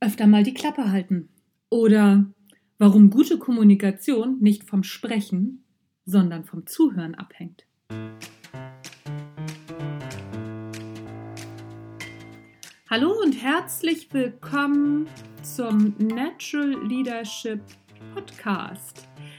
öfter mal die Klappe halten. Oder warum gute Kommunikation nicht vom Sprechen, sondern vom Zuhören abhängt. Hallo und herzlich willkommen zum Natural Leadership Podcast.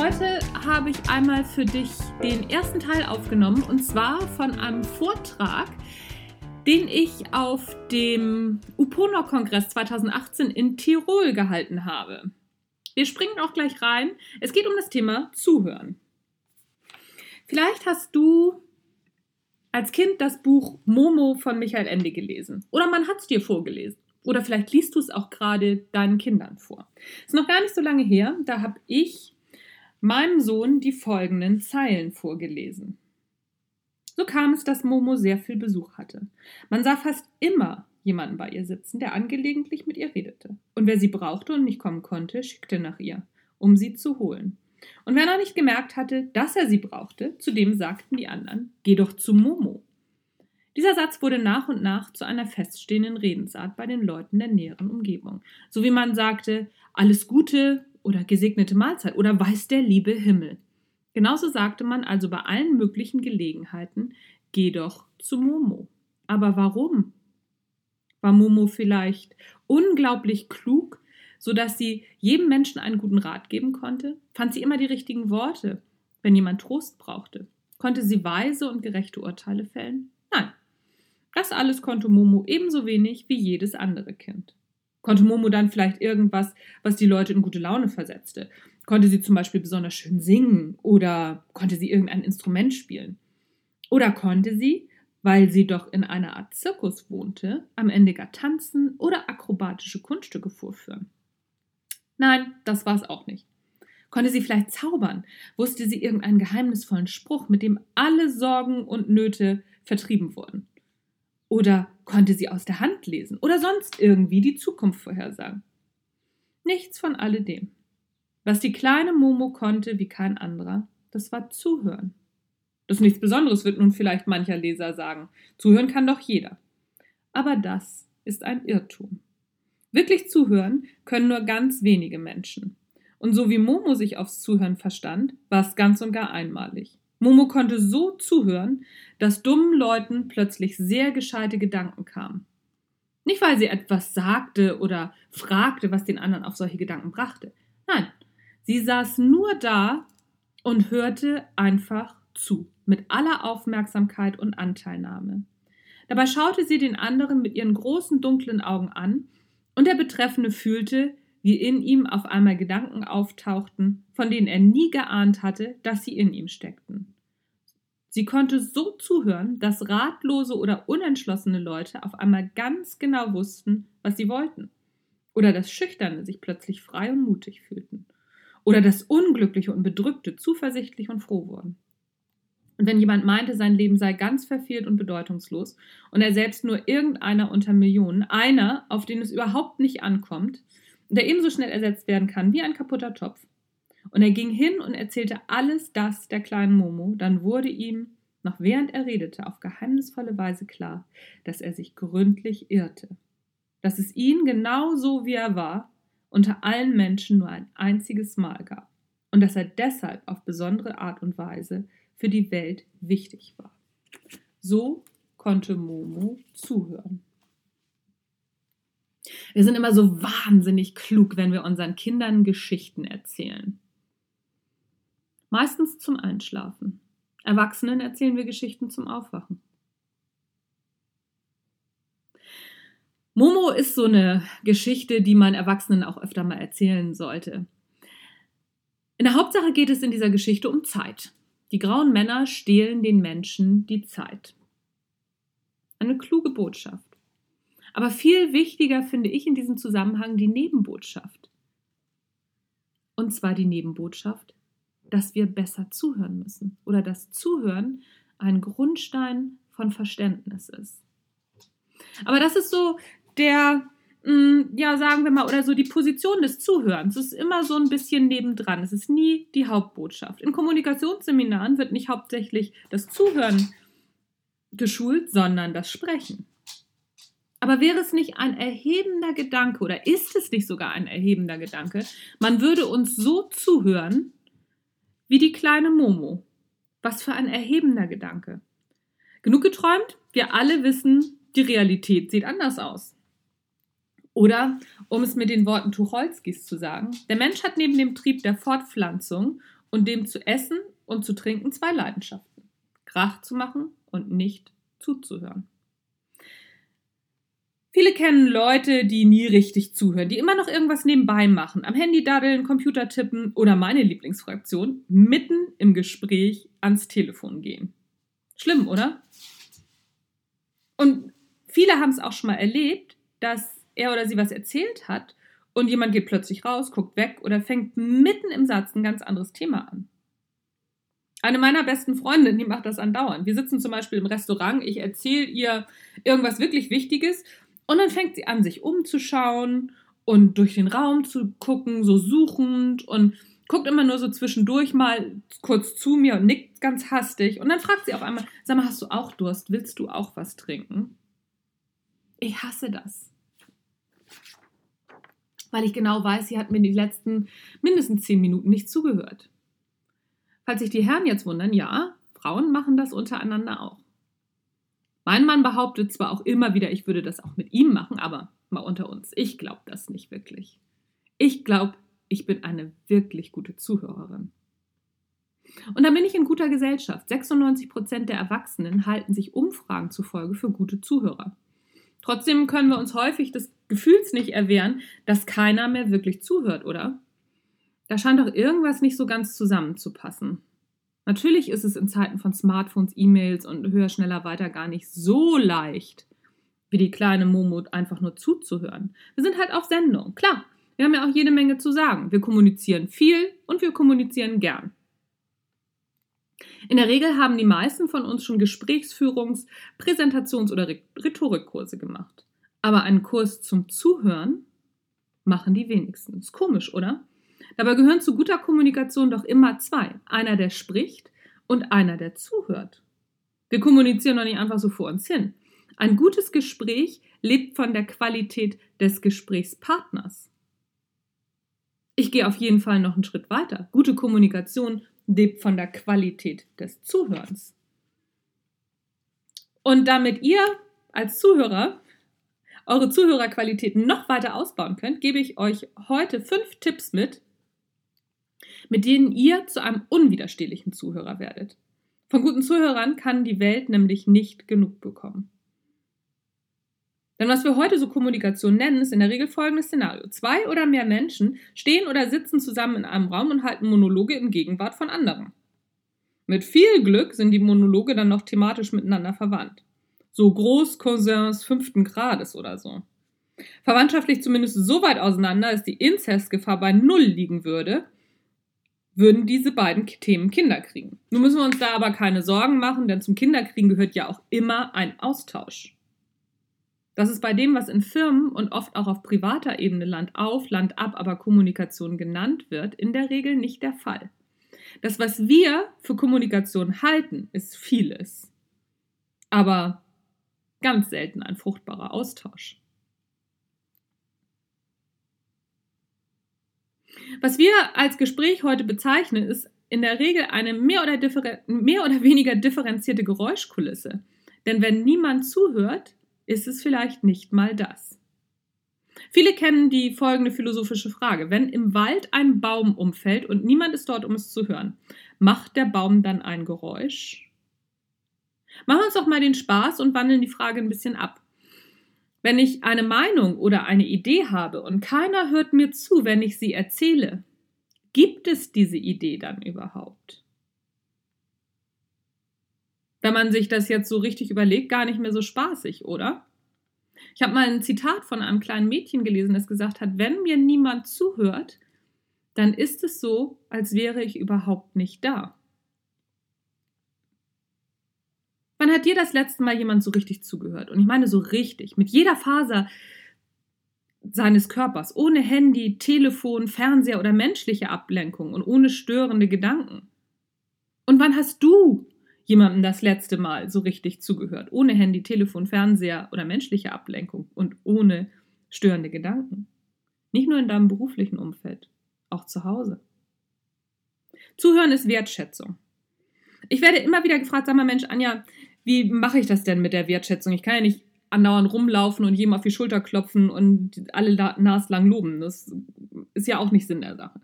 Heute habe ich einmal für dich den ersten Teil aufgenommen und zwar von einem Vortrag, den ich auf dem Uponor-Kongress 2018 in Tirol gehalten habe. Wir springen auch gleich rein. Es geht um das Thema Zuhören. Vielleicht hast du als Kind das Buch Momo von Michael Ende gelesen oder man hat es dir vorgelesen. Oder vielleicht liest du es auch gerade deinen Kindern vor. Ist noch gar nicht so lange her, da habe ich meinem Sohn die folgenden Zeilen vorgelesen. So kam es, dass Momo sehr viel Besuch hatte. Man sah fast immer jemanden bei ihr sitzen, der angelegentlich mit ihr redete. Und wer sie brauchte und nicht kommen konnte, schickte nach ihr, um sie zu holen. Und wenn er nicht gemerkt hatte, dass er sie brauchte, zu dem sagten die anderen, geh doch zu Momo. Dieser Satz wurde nach und nach zu einer feststehenden Redensart bei den Leuten der näheren Umgebung. So wie man sagte, alles Gute, oder gesegnete Mahlzeit oder weiß der liebe Himmel. Genauso sagte man also bei allen möglichen Gelegenheiten, geh doch zu Momo. Aber warum? War Momo vielleicht unglaublich klug, so dass sie jedem Menschen einen guten Rat geben konnte? Fand sie immer die richtigen Worte, wenn jemand Trost brauchte? Konnte sie weise und gerechte Urteile fällen? Nein. Das alles konnte Momo ebenso wenig wie jedes andere Kind. Konnte Momo dann vielleicht irgendwas, was die Leute in gute Laune versetzte? Konnte sie zum Beispiel besonders schön singen oder konnte sie irgendein Instrument spielen? Oder konnte sie, weil sie doch in einer Art Zirkus wohnte, am Ende gar tanzen oder akrobatische Kunststücke vorführen? Nein, das war es auch nicht. Konnte sie vielleicht zaubern? Wusste sie irgendeinen geheimnisvollen Spruch, mit dem alle Sorgen und Nöte vertrieben wurden? Oder konnte sie aus der Hand lesen oder sonst irgendwie die Zukunft vorhersagen? Nichts von alledem. Was die kleine Momo konnte wie kein anderer, das war zuhören. Das ist nichts Besonderes, wird nun vielleicht mancher Leser sagen. Zuhören kann doch jeder. Aber das ist ein Irrtum. Wirklich zuhören können nur ganz wenige Menschen. Und so wie Momo sich aufs Zuhören verstand, war es ganz und gar einmalig. Momo konnte so zuhören, dass dummen Leuten plötzlich sehr gescheite Gedanken kamen. Nicht, weil sie etwas sagte oder fragte, was den anderen auf solche Gedanken brachte. Nein, sie saß nur da und hörte einfach zu, mit aller Aufmerksamkeit und Anteilnahme. Dabei schaute sie den anderen mit ihren großen dunklen Augen an, und der Betreffende fühlte, wie in ihm auf einmal Gedanken auftauchten, von denen er nie geahnt hatte, dass sie in ihm steckten. Sie konnte so zuhören, dass ratlose oder unentschlossene Leute auf einmal ganz genau wussten, was sie wollten. Oder dass Schüchterne sich plötzlich frei und mutig fühlten. Oder dass Unglückliche und Bedrückte zuversichtlich und froh wurden. Und wenn jemand meinte, sein Leben sei ganz verfehlt und bedeutungslos und er selbst nur irgendeiner unter Millionen, einer, auf den es überhaupt nicht ankommt, der ebenso schnell ersetzt werden kann wie ein kaputter Topf. Und er ging hin und erzählte alles das der kleinen Momo, dann wurde ihm, noch während er redete, auf geheimnisvolle Weise klar, dass er sich gründlich irrte, dass es ihn genau so wie er war, unter allen Menschen nur ein einziges Mal gab und dass er deshalb auf besondere Art und Weise für die Welt wichtig war. So konnte Momo zuhören. Wir sind immer so wahnsinnig klug, wenn wir unseren Kindern Geschichten erzählen. Meistens zum Einschlafen. Erwachsenen erzählen wir Geschichten zum Aufwachen. Momo ist so eine Geschichte, die man Erwachsenen auch öfter mal erzählen sollte. In der Hauptsache geht es in dieser Geschichte um Zeit. Die grauen Männer stehlen den Menschen die Zeit. Eine kluge Botschaft. Aber viel wichtiger finde ich in diesem Zusammenhang die Nebenbotschaft. Und zwar die Nebenbotschaft, dass wir besser zuhören müssen oder dass Zuhören ein Grundstein von Verständnis ist. Aber das ist so der, mm, ja, sagen wir mal, oder so die Position des Zuhörens. Es ist immer so ein bisschen nebendran. Es ist nie die Hauptbotschaft. In Kommunikationsseminaren wird nicht hauptsächlich das Zuhören geschult, sondern das Sprechen. Aber wäre es nicht ein erhebender Gedanke oder ist es nicht sogar ein erhebender Gedanke, man würde uns so zuhören wie die kleine Momo. Was für ein erhebender Gedanke. Genug geträumt? Wir alle wissen, die Realität sieht anders aus. Oder, um es mit den Worten Tucholskis zu sagen, der Mensch hat neben dem Trieb der Fortpflanzung und dem zu essen und zu trinken zwei Leidenschaften. Krach zu machen und nicht zuzuhören. Viele kennen Leute, die nie richtig zuhören, die immer noch irgendwas nebenbei machen, am Handy daddeln, Computer tippen oder meine Lieblingsfraktion, mitten im Gespräch ans Telefon gehen. Schlimm, oder? Und viele haben es auch schon mal erlebt, dass er oder sie was erzählt hat und jemand geht plötzlich raus, guckt weg oder fängt mitten im Satz ein ganz anderes Thema an. Eine meiner besten Freundinnen, die macht das andauernd. Wir sitzen zum Beispiel im Restaurant, ich erzähle ihr irgendwas wirklich Wichtiges und dann fängt sie an, sich umzuschauen und durch den Raum zu gucken, so suchend und guckt immer nur so zwischendurch mal kurz zu mir und nickt ganz hastig. Und dann fragt sie auf einmal, sag mal, hast du auch Durst? Willst du auch was trinken? Ich hasse das. Weil ich genau weiß, sie hat mir die letzten mindestens zehn Minuten nicht zugehört. Falls sich die Herren jetzt wundern, ja, Frauen machen das untereinander auch. Mein Mann behauptet zwar auch immer wieder, ich würde das auch mit ihm machen, aber mal unter uns, ich glaube das nicht wirklich. Ich glaube, ich bin eine wirklich gute Zuhörerin. Und da bin ich in guter Gesellschaft. 96 Prozent der Erwachsenen halten sich Umfragen zufolge für gute Zuhörer. Trotzdem können wir uns häufig des Gefühls nicht erwehren, dass keiner mehr wirklich zuhört, oder? Da scheint doch irgendwas nicht so ganz zusammenzupassen. Natürlich ist es in Zeiten von Smartphones, E-Mails und höher, schneller, weiter gar nicht so leicht, wie die kleine Momo einfach nur zuzuhören. Wir sind halt auf Sendung. Klar, wir haben ja auch jede Menge zu sagen. Wir kommunizieren viel und wir kommunizieren gern. In der Regel haben die meisten von uns schon Gesprächsführungs-, Präsentations- oder Rhetorikkurse gemacht. Aber einen Kurs zum Zuhören machen die wenigsten. Ist komisch, oder? Dabei gehören zu guter Kommunikation doch immer zwei. Einer, der spricht und einer, der zuhört. Wir kommunizieren doch nicht einfach so vor uns hin. Ein gutes Gespräch lebt von der Qualität des Gesprächspartners. Ich gehe auf jeden Fall noch einen Schritt weiter. Gute Kommunikation lebt von der Qualität des Zuhörens. Und damit ihr als Zuhörer eure Zuhörerqualitäten noch weiter ausbauen könnt, gebe ich euch heute fünf Tipps mit, mit denen ihr zu einem unwiderstehlichen Zuhörer werdet. Von guten Zuhörern kann die Welt nämlich nicht genug bekommen. Denn was wir heute so Kommunikation nennen, ist in der Regel folgendes Szenario. Zwei oder mehr Menschen stehen oder sitzen zusammen in einem Raum und halten Monologe in Gegenwart von anderen. Mit viel Glück sind die Monologe dann noch thematisch miteinander verwandt. So Großcousins fünften Grades oder so. Verwandtschaftlich zumindest so weit auseinander, dass die Inzestgefahr bei Null liegen würde, würden diese beiden Themen Kinder kriegen. Nun müssen wir uns da aber keine Sorgen machen, denn zum Kinderkriegen gehört ja auch immer ein Austausch. Das ist bei dem, was in Firmen und oft auch auf privater Ebene Land auf, Land ab, aber Kommunikation genannt wird, in der Regel nicht der Fall. Das, was wir für Kommunikation halten, ist vieles, aber ganz selten ein fruchtbarer Austausch. Was wir als Gespräch heute bezeichnen, ist in der Regel eine mehr oder, mehr oder weniger differenzierte Geräuschkulisse. Denn wenn niemand zuhört, ist es vielleicht nicht mal das. Viele kennen die folgende philosophische Frage. Wenn im Wald ein Baum umfällt und niemand ist dort, um es zu hören, macht der Baum dann ein Geräusch? Machen wir uns doch mal den Spaß und wandeln die Frage ein bisschen ab. Wenn ich eine Meinung oder eine Idee habe und keiner hört mir zu, wenn ich sie erzähle, gibt es diese Idee dann überhaupt? Wenn man sich das jetzt so richtig überlegt, gar nicht mehr so spaßig, oder? Ich habe mal ein Zitat von einem kleinen Mädchen gelesen, das gesagt hat, wenn mir niemand zuhört, dann ist es so, als wäre ich überhaupt nicht da. Wann hat dir das letzte Mal jemand so richtig zugehört? Und ich meine so richtig, mit jeder Faser seines Körpers, ohne Handy, Telefon, Fernseher oder menschliche Ablenkung und ohne störende Gedanken. Und wann hast du jemandem das letzte Mal so richtig zugehört, ohne Handy, Telefon, Fernseher oder menschliche Ablenkung und ohne störende Gedanken? Nicht nur in deinem beruflichen Umfeld, auch zu Hause. Zuhören ist Wertschätzung. Ich werde immer wieder gefragt, sag mal Mensch, Anja, wie mache ich das denn mit der Wertschätzung? Ich kann ja nicht andauernd rumlaufen und jedem auf die Schulter klopfen und alle naslang loben. Das ist ja auch nicht Sinn der Sache.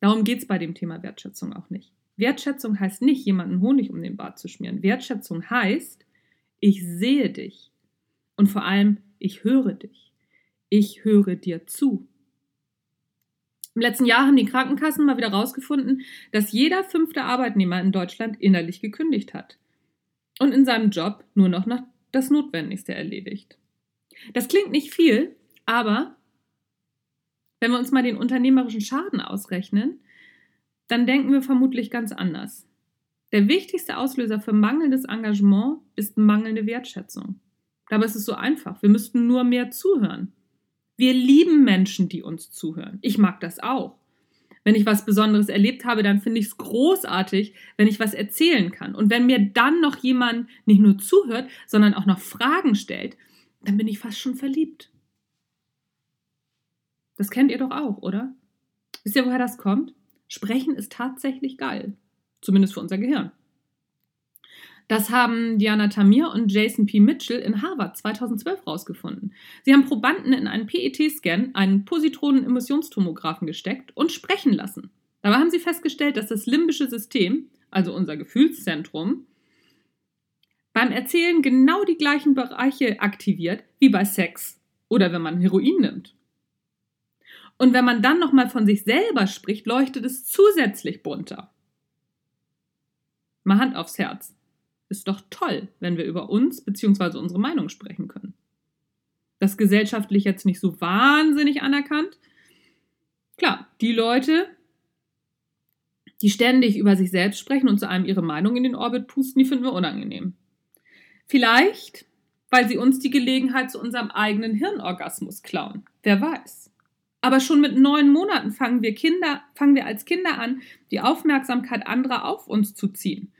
Darum geht es bei dem Thema Wertschätzung auch nicht. Wertschätzung heißt nicht, jemanden Honig um den Bart zu schmieren. Wertschätzung heißt, ich sehe dich und vor allem, ich höre dich. Ich höre dir zu. Im letzten Jahr haben die Krankenkassen mal wieder herausgefunden, dass jeder fünfte Arbeitnehmer in Deutschland innerlich gekündigt hat und in seinem Job nur noch das Notwendigste erledigt. Das klingt nicht viel, aber wenn wir uns mal den unternehmerischen Schaden ausrechnen, dann denken wir vermutlich ganz anders. Der wichtigste Auslöser für mangelndes Engagement ist mangelnde Wertschätzung. Dabei ist es so einfach. Wir müssten nur mehr zuhören. Wir lieben Menschen, die uns zuhören. Ich mag das auch. Wenn ich was Besonderes erlebt habe, dann finde ich es großartig, wenn ich was erzählen kann. Und wenn mir dann noch jemand nicht nur zuhört, sondern auch noch Fragen stellt, dann bin ich fast schon verliebt. Das kennt ihr doch auch, oder? Wisst ihr, woher das kommt? Sprechen ist tatsächlich geil. Zumindest für unser Gehirn. Das haben Diana Tamir und Jason P. Mitchell in Harvard 2012 herausgefunden. Sie haben Probanden in einen PET-Scan, einen Positronen-Emissionstomographen gesteckt und sprechen lassen. Dabei haben sie festgestellt, dass das limbische System, also unser Gefühlszentrum, beim Erzählen genau die gleichen Bereiche aktiviert wie bei Sex oder wenn man Heroin nimmt. Und wenn man dann nochmal von sich selber spricht, leuchtet es zusätzlich bunter. Mal Hand aufs Herz. Ist doch toll, wenn wir über uns bzw. unsere Meinung sprechen können. Das gesellschaftlich jetzt nicht so wahnsinnig anerkannt. Klar, die Leute, die ständig über sich selbst sprechen und zu einem ihre Meinung in den Orbit pusten, die finden wir unangenehm. Vielleicht, weil sie uns die Gelegenheit zu unserem eigenen Hirnorgasmus klauen. Wer weiß. Aber schon mit neun Monaten fangen wir Kinder, fangen wir als Kinder an, die Aufmerksamkeit anderer auf uns zu ziehen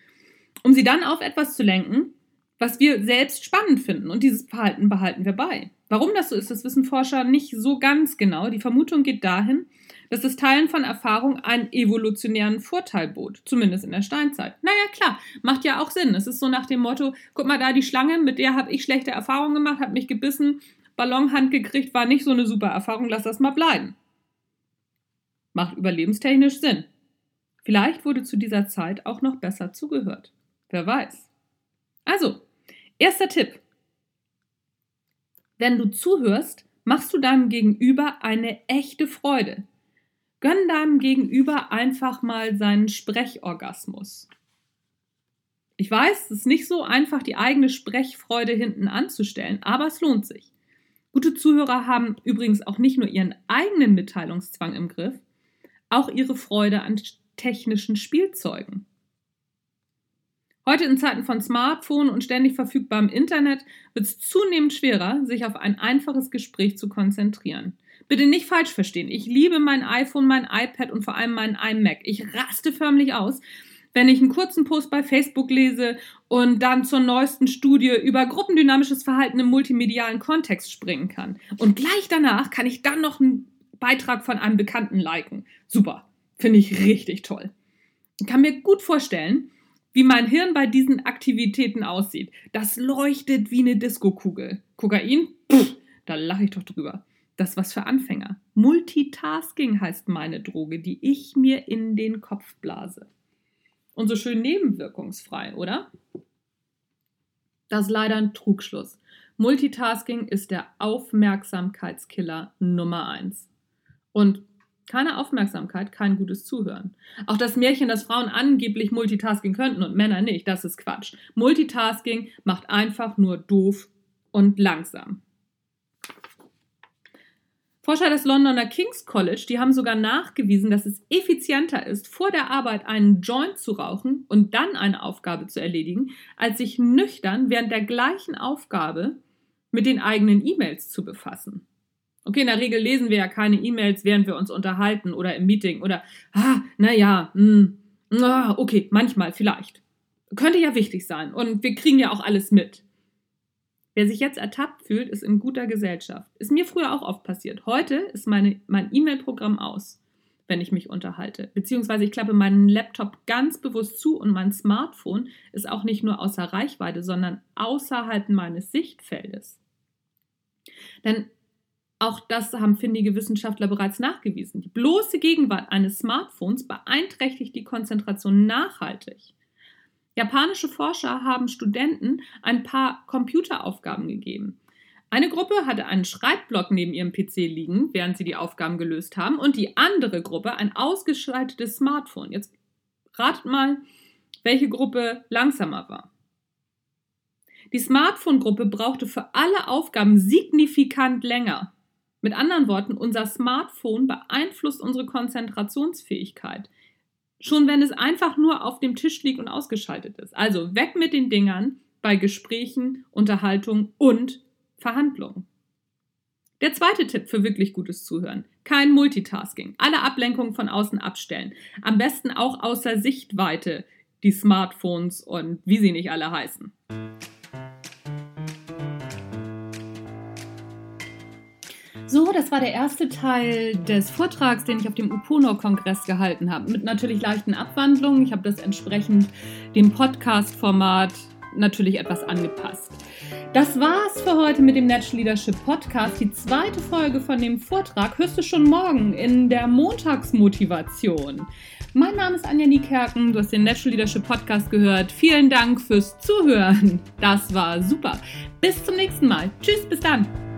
um sie dann auf etwas zu lenken, was wir selbst spannend finden. Und dieses Verhalten behalten wir bei. Warum das so ist, das wissen Forscher nicht so ganz genau. Die Vermutung geht dahin, dass das Teilen von Erfahrung einen evolutionären Vorteil bot, zumindest in der Steinzeit. Naja, klar, macht ja auch Sinn. Es ist so nach dem Motto, guck mal da, die Schlange, mit der habe ich schlechte Erfahrungen gemacht, hat mich gebissen, Ballonhand gekriegt, war nicht so eine super Erfahrung, lass das mal bleiben. Macht überlebenstechnisch Sinn. Vielleicht wurde zu dieser Zeit auch noch besser zugehört. Wer weiß. Also, erster Tipp. Wenn du zuhörst, machst du deinem Gegenüber eine echte Freude. Gönn deinem Gegenüber einfach mal seinen Sprechorgasmus. Ich weiß, es ist nicht so einfach, die eigene Sprechfreude hinten anzustellen, aber es lohnt sich. Gute Zuhörer haben übrigens auch nicht nur ihren eigenen Mitteilungszwang im Griff, auch ihre Freude an technischen Spielzeugen. Heute in Zeiten von Smartphone und ständig verfügbarem Internet wird es zunehmend schwerer, sich auf ein einfaches Gespräch zu konzentrieren. Bitte nicht falsch verstehen. Ich liebe mein iPhone, mein iPad und vor allem meinen iMac. Ich raste förmlich aus, wenn ich einen kurzen Post bei Facebook lese und dann zur neuesten Studie über gruppendynamisches Verhalten im multimedialen Kontext springen kann. Und gleich danach kann ich dann noch einen Beitrag von einem Bekannten liken. Super. Finde ich richtig toll. Ich kann mir gut vorstellen, wie mein Hirn bei diesen Aktivitäten aussieht. Das leuchtet wie eine Diskokugel. Kokain? Pff, da lache ich doch drüber. Das ist was für Anfänger. Multitasking heißt meine Droge, die ich mir in den Kopf blase. Und so schön nebenwirkungsfrei, oder? Das ist leider ein Trugschluss. Multitasking ist der Aufmerksamkeitskiller Nummer eins. Und keine Aufmerksamkeit, kein gutes Zuhören. Auch das Märchen, dass Frauen angeblich Multitasking könnten und Männer nicht, das ist Quatsch. Multitasking macht einfach nur doof und langsam. Forscher des Londoner King's College, die haben sogar nachgewiesen, dass es effizienter ist, vor der Arbeit einen Joint zu rauchen und dann eine Aufgabe zu erledigen, als sich nüchtern während der gleichen Aufgabe mit den eigenen E-Mails zu befassen. Okay, in der Regel lesen wir ja keine E-Mails, während wir uns unterhalten oder im Meeting oder, ah, naja, hm, ah, okay, manchmal vielleicht. Könnte ja wichtig sein und wir kriegen ja auch alles mit. Wer sich jetzt ertappt fühlt, ist in guter Gesellschaft. Ist mir früher auch oft passiert. Heute ist meine, mein E-Mail-Programm aus, wenn ich mich unterhalte. Beziehungsweise ich klappe meinen Laptop ganz bewusst zu und mein Smartphone ist auch nicht nur außer Reichweite, sondern außerhalb meines Sichtfeldes. Denn auch das haben findige Wissenschaftler bereits nachgewiesen. Die bloße Gegenwart eines Smartphones beeinträchtigt die Konzentration nachhaltig. Japanische Forscher haben Studenten ein paar Computeraufgaben gegeben. Eine Gruppe hatte einen Schreibblock neben ihrem PC liegen, während sie die Aufgaben gelöst haben, und die andere Gruppe ein ausgeschaltetes Smartphone. Jetzt ratet mal, welche Gruppe langsamer war. Die Smartphone-Gruppe brauchte für alle Aufgaben signifikant länger. Mit anderen Worten, unser Smartphone beeinflusst unsere Konzentrationsfähigkeit. Schon wenn es einfach nur auf dem Tisch liegt und ausgeschaltet ist. Also weg mit den Dingern bei Gesprächen, Unterhaltung und Verhandlungen. Der zweite Tipp für wirklich gutes Zuhören. Kein Multitasking. Alle Ablenkungen von außen abstellen. Am besten auch außer Sichtweite die Smartphones und wie sie nicht alle heißen. So, das war der erste Teil des Vortrags, den ich auf dem Upono-Kongress gehalten habe. Mit natürlich leichten Abwandlungen. Ich habe das entsprechend dem Podcast-Format natürlich etwas angepasst. Das war's für heute mit dem Natural Leadership Podcast. Die zweite Folge von dem Vortrag hörst du schon morgen in der Montagsmotivation. Mein Name ist Anja Niekerken, du hast den Natural Leadership Podcast gehört. Vielen Dank fürs Zuhören. Das war super. Bis zum nächsten Mal. Tschüss, bis dann.